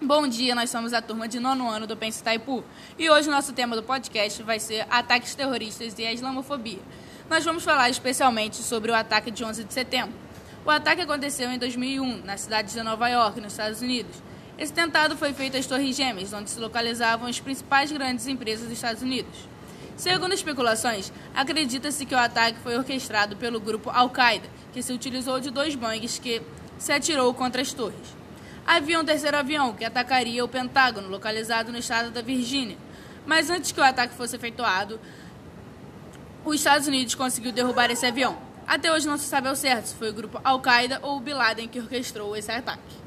Bom dia, nós somos a turma de nono ano do Pense Itaipu e hoje o nosso tema do podcast vai ser ataques terroristas e a islamofobia. Nós vamos falar especialmente sobre o ataque de 11 de setembro. O ataque aconteceu em 2001, na cidade de Nova York, nos Estados Unidos. Esse tentado foi feito às Torres Gêmeas, onde se localizavam as principais grandes empresas dos Estados Unidos. Segundo especulações, acredita-se que o ataque foi orquestrado pelo grupo Al-Qaeda, que se utilizou de dois Boeings que se atirou contra as torres. Havia um terceiro avião que atacaria o Pentágono, localizado no estado da Virgínia. Mas antes que o ataque fosse efetuado, os Estados Unidos conseguiu derrubar esse avião. Até hoje não se sabe ao certo se foi o grupo Al-Qaeda ou o Bin Laden que orquestrou esse ataque.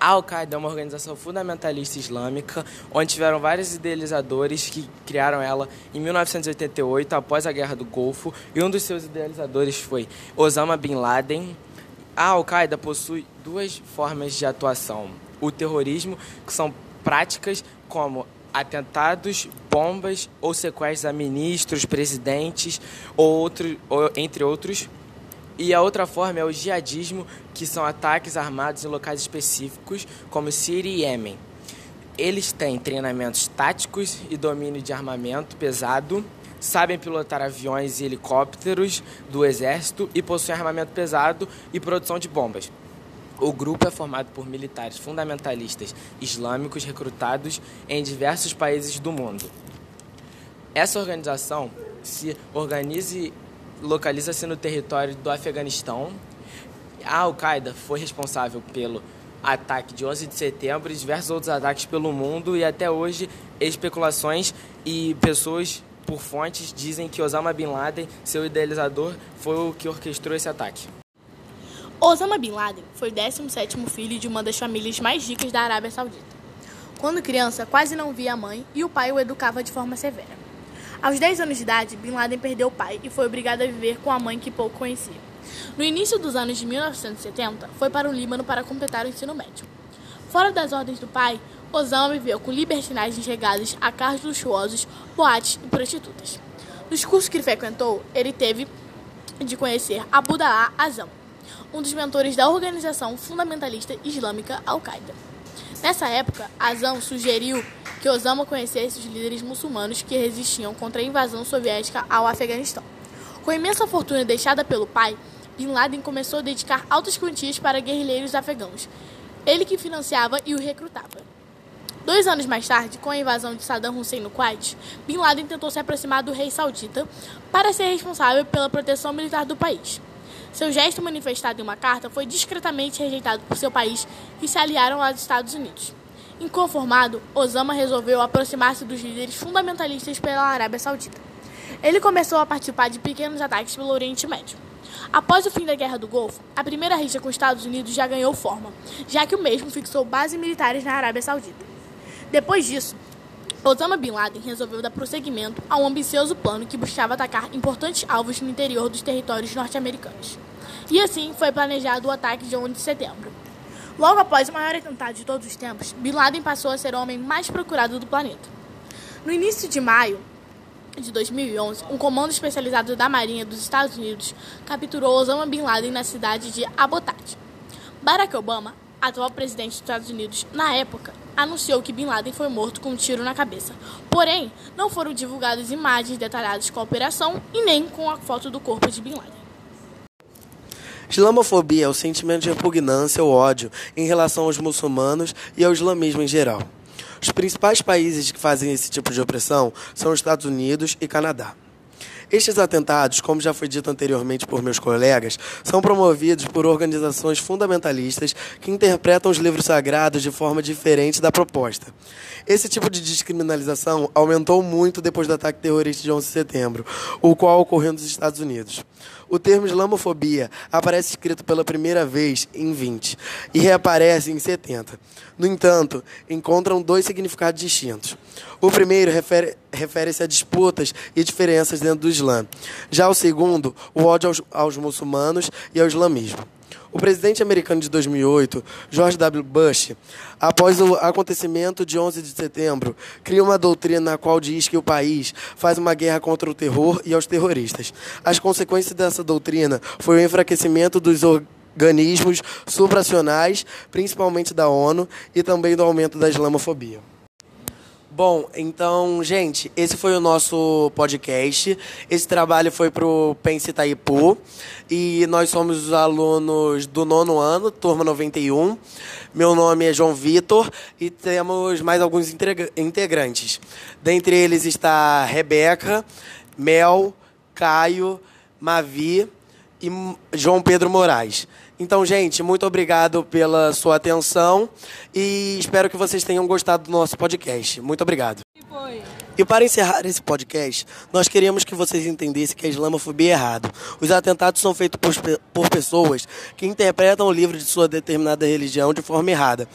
A Al-Qaeda é uma organização fundamentalista islâmica, onde tiveram vários idealizadores que criaram ela em 1988, após a Guerra do Golfo, e um dos seus idealizadores foi Osama Bin Laden. A Al-Qaeda possui duas formas de atuação: o terrorismo, que são práticas como atentados, bombas ou sequestros a ministros, presidentes, ou outro, ou, entre outros, e a outra forma é o jihadismo, que são ataques armados em locais específicos, como Síria e Iêmen. Eles têm treinamentos táticos e domínio de armamento pesado, sabem pilotar aviões e helicópteros do exército e possuem armamento pesado e produção de bombas. O grupo é formado por militares fundamentalistas islâmicos recrutados em diversos países do mundo. Essa organização se organiza localiza-se no território do Afeganistão. A Al-Qaeda foi responsável pelo ataque de 11 de setembro e diversos outros ataques pelo mundo e até hoje especulações e pessoas por fontes dizem que Osama Bin Laden, seu idealizador, foi o que orquestrou esse ataque. Osama Bin Laden foi o 17º filho de uma das famílias mais ricas da Arábia Saudita. Quando criança, quase não via a mãe e o pai o educava de forma severa. Aos 10 anos de idade, Bin Laden perdeu o pai e foi obrigado a viver com a mãe que pouco conhecia. No início dos anos de 1970, foi para o Líbano para completar o ensino médio. Fora das ordens do pai, Osama viveu com libertinagens regadas a carros luxuosos, boates e prostitutas. Nos cursos que frequentou, ele teve de conhecer Abdullah Azam, um dos mentores da organização fundamentalista islâmica Al-Qaeda. Nessa época, Azam sugeriu que Osama conhecesse os líderes muçulmanos que resistiam contra a invasão soviética ao Afeganistão. Com a imensa fortuna deixada pelo pai, Bin Laden começou a dedicar altas quantias para guerrilheiros afegãos, ele que financiava e o recrutava. Dois anos mais tarde, com a invasão de Saddam Hussein no Kuwait, Bin Laden tentou se aproximar do rei saudita para ser responsável pela proteção militar do país. Seu gesto manifestado em uma carta foi discretamente rejeitado por seu país e se aliaram aos Estados Unidos. Inconformado, Osama resolveu aproximar-se dos líderes fundamentalistas pela Arábia Saudita. Ele começou a participar de pequenos ataques pelo Oriente Médio. Após o fim da Guerra do Golfo, a primeira rixa com os Estados Unidos já ganhou forma, já que o mesmo fixou bases militares na Arábia Saudita. Depois disso, Osama Bin Laden resolveu dar prosseguimento a um ambicioso plano que buscava atacar importantes alvos no interior dos territórios norte-americanos. E assim foi planejado o ataque de 11 de setembro. Logo após o maior atentado de todos os tempos, Bin Laden passou a ser o homem mais procurado do planeta. No início de maio de 2011, um comando especializado da Marinha dos Estados Unidos capturou Osama Bin Laden na cidade de Abbottabad. Barack Obama, atual presidente dos Estados Unidos na época, anunciou que Bin Laden foi morto com um tiro na cabeça. Porém, não foram divulgadas imagens detalhadas com a operação e nem com a foto do corpo de Bin Laden. Islamofobia é o sentimento de repugnância ou ódio em relação aos muçulmanos e ao islamismo em geral. Os principais países que fazem esse tipo de opressão são os Estados Unidos e Canadá. Estes atentados, como já foi dito anteriormente por meus colegas, são promovidos por organizações fundamentalistas que interpretam os livros sagrados de forma diferente da proposta. Esse tipo de descriminalização aumentou muito depois do ataque terrorista de 11 de setembro, o qual ocorreu nos Estados Unidos. O termo islamofobia aparece escrito pela primeira vez em 20 e reaparece em 70. No entanto, encontram dois significados distintos. O primeiro refere-se refere a disputas e diferenças dentro do Islã. Já o segundo, o ódio aos, aos muçulmanos e ao islamismo. O presidente americano de 2008, George W. Bush, após o acontecimento de 11 de setembro, cria uma doutrina na qual diz que o país faz uma guerra contra o terror e aos terroristas. As consequências dessa doutrina foi o enfraquecimento dos organismos supranacionais, principalmente da ONU, e também do aumento da islamofobia. Bom, então, gente, esse foi o nosso podcast. Esse trabalho foi para o Pense Itaipu e nós somos os alunos do nono ano, turma 91. Meu nome é João Vitor e temos mais alguns integrantes. Dentre eles está Rebeca, Mel, Caio, Mavi e João Pedro Moraes. Então, gente, muito obrigado pela sua atenção e espero que vocês tenham gostado do nosso podcast. Muito obrigado. E para encerrar esse podcast, nós queríamos que vocês entendessem que a islamofobia é errado. Os atentados são feitos por, por pessoas que interpretam o livro de sua determinada religião de forma errada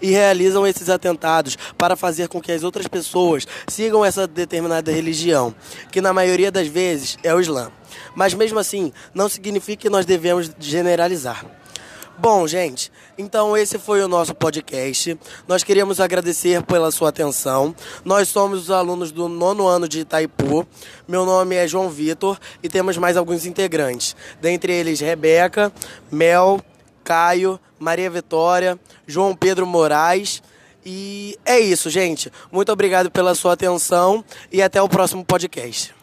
e realizam esses atentados para fazer com que as outras pessoas sigam essa determinada religião, que na maioria das vezes é o Islã. Mas mesmo assim, não significa que nós devemos generalizar. Bom, gente, então esse foi o nosso podcast. Nós queríamos agradecer pela sua atenção. Nós somos os alunos do nono ano de Itaipu. Meu nome é João Vitor e temos mais alguns integrantes. Dentre eles, Rebeca, Mel, Caio, Maria Vitória, João Pedro Moraes. E é isso, gente. Muito obrigado pela sua atenção e até o próximo podcast.